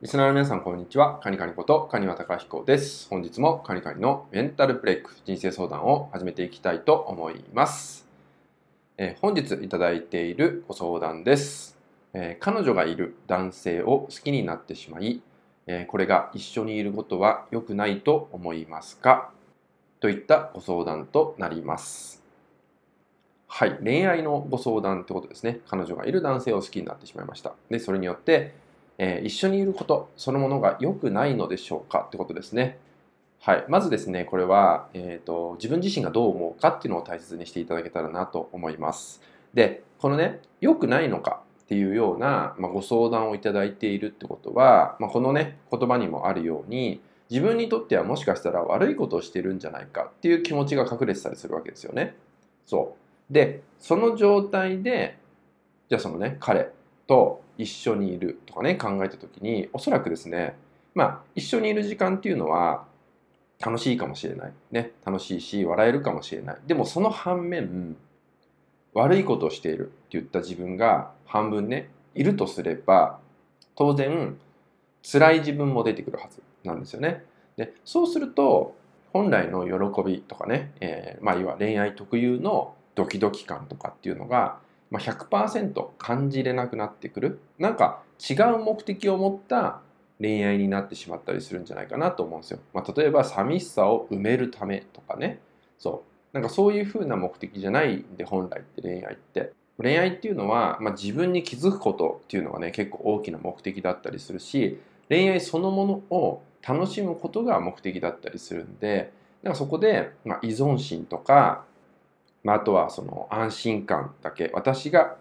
リスナーの皆さん、こんにちは。カニカニことカニワタカヒコです。本日もカニカニのメンタルブレイク人生相談を始めていきたいと思います。えー、本日いただいているご相談です、えー、彼女がいる男性を好きになってしまい、えー、これが一緒にいることは良くないと思いますか？といったご相談となります。はい。恋愛のご相談ってことですね。彼女がいる男性を好きになってしまいました。で、それによって、えー、一緒にいることそのものが良くないのでしょうかってことですね。はい、まずですねこれは、えーと、自分自身がどう思うかっていうのを大切にしていただけたらなと思います。でこのね良くないのかっていうような、まあ、ご相談をいただいているってことは、まあ、このね言葉にもあるように自分にとってはもしかしたら悪いことをしてるんじゃないかっていう気持ちが隠れてたりするわけですよね。そうでその状態でじゃあそのね彼と一緒にいるとかね考えた時におそらくですねまあ一緒にいる時間っていうのは楽しいかもしれない。ね楽しいし笑えるかもしれない。でもその反面悪いことをしているって言った自分が半分ねいるとすれば当然辛い自分も出てくるはずなんですよね。でそうすると本来の喜びとかね、えー、まあ要は恋愛特有のドキドキ感とかっていうのがまあ、100%感じれなくなってくるなんか違う目的を持った恋愛になってしまったりするんじゃないかなと思うんですよ。まあ、例えば寂しさを埋めるためとかねそうなんかそういうふうな目的じゃないんで本来って恋愛って。恋愛っていうのは、まあ、自分に気づくことっていうのがね結構大きな目的だったりするし恋愛そのものを楽しむことが目的だったりするんでなんかそこで、まあ、依存心とかまあ、あとはその安心感だけ。私が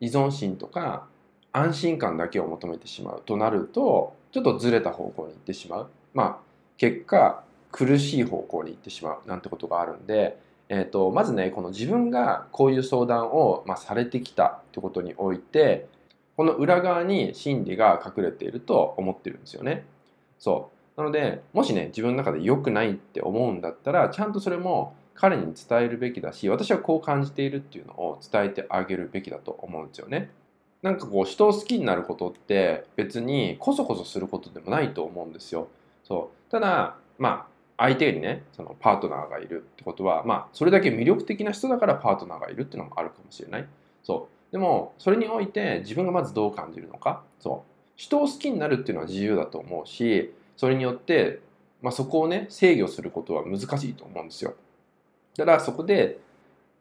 依存心とか安心感だけを求めてしまう。となるとちょっとずれた方向に行ってしまう。まあ結果苦しい方向に行ってしまう。なんてことがあるんで、えーと、まずねこの自分がこういう相談を、まあ、されてきた。ってことにおいてこの裏側に心理が隠れていると思ってるんですよね。そう。なのでもしね自分の中で良くないって思うんだったらちゃんとそれも彼に伝えるべきだし私はこう感じているっていうのを伝えてあげるべきだと思うんですよね。なんかこう人を好きになることって別にこそこそすることでもないと思うんですよ。そうただまあ相手にねそのパートナーがいるってことはまあそれだけ魅力的な人だからパートナーがいるっていうのもあるかもしれない。そうでもそれにおいて自分がまずどう感じるのかそう人を好きになるっていうのは自由だと思うしそれによって、まあ、そこをね制御することは難しいと思うんですよ。だからそこで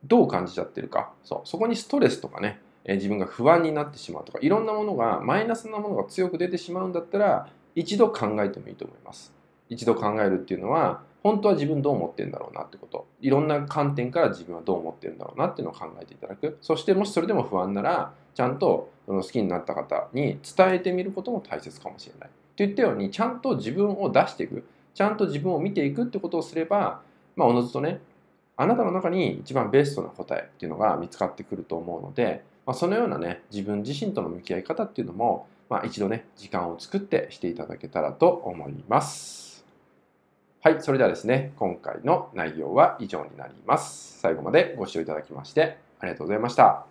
どう感じちゃってるか。そう。そこにストレスとかね、え、自分が不安になってしまうとかいろんなものがマイナスなものが強く出てしまうんだったら一度考えてもいいと思います。一度考えるっていうのは本当は自分どう思ってるんだろうなってこと。いろんな観点から自分はどう思ってるんだろうなっていうのを考えていただく。そしてもしそれでも不安ならちゃんとその好きになった方に伝えてみることも大切かもしれない。といったようにちゃんと自分を出していく。ちゃんと自分を見ていくってことをすればまあおのずとねあなたの中に一番ベストな答えっていうのが見つかってくると思うので、まあ、そのようなね自分自身との向き合い方っていうのも、まあ、一度ね時間を作ってしていただけたらと思います。はい、それではですね、今回の内容は以上になります。最後までご視聴いただきましてありがとうございました。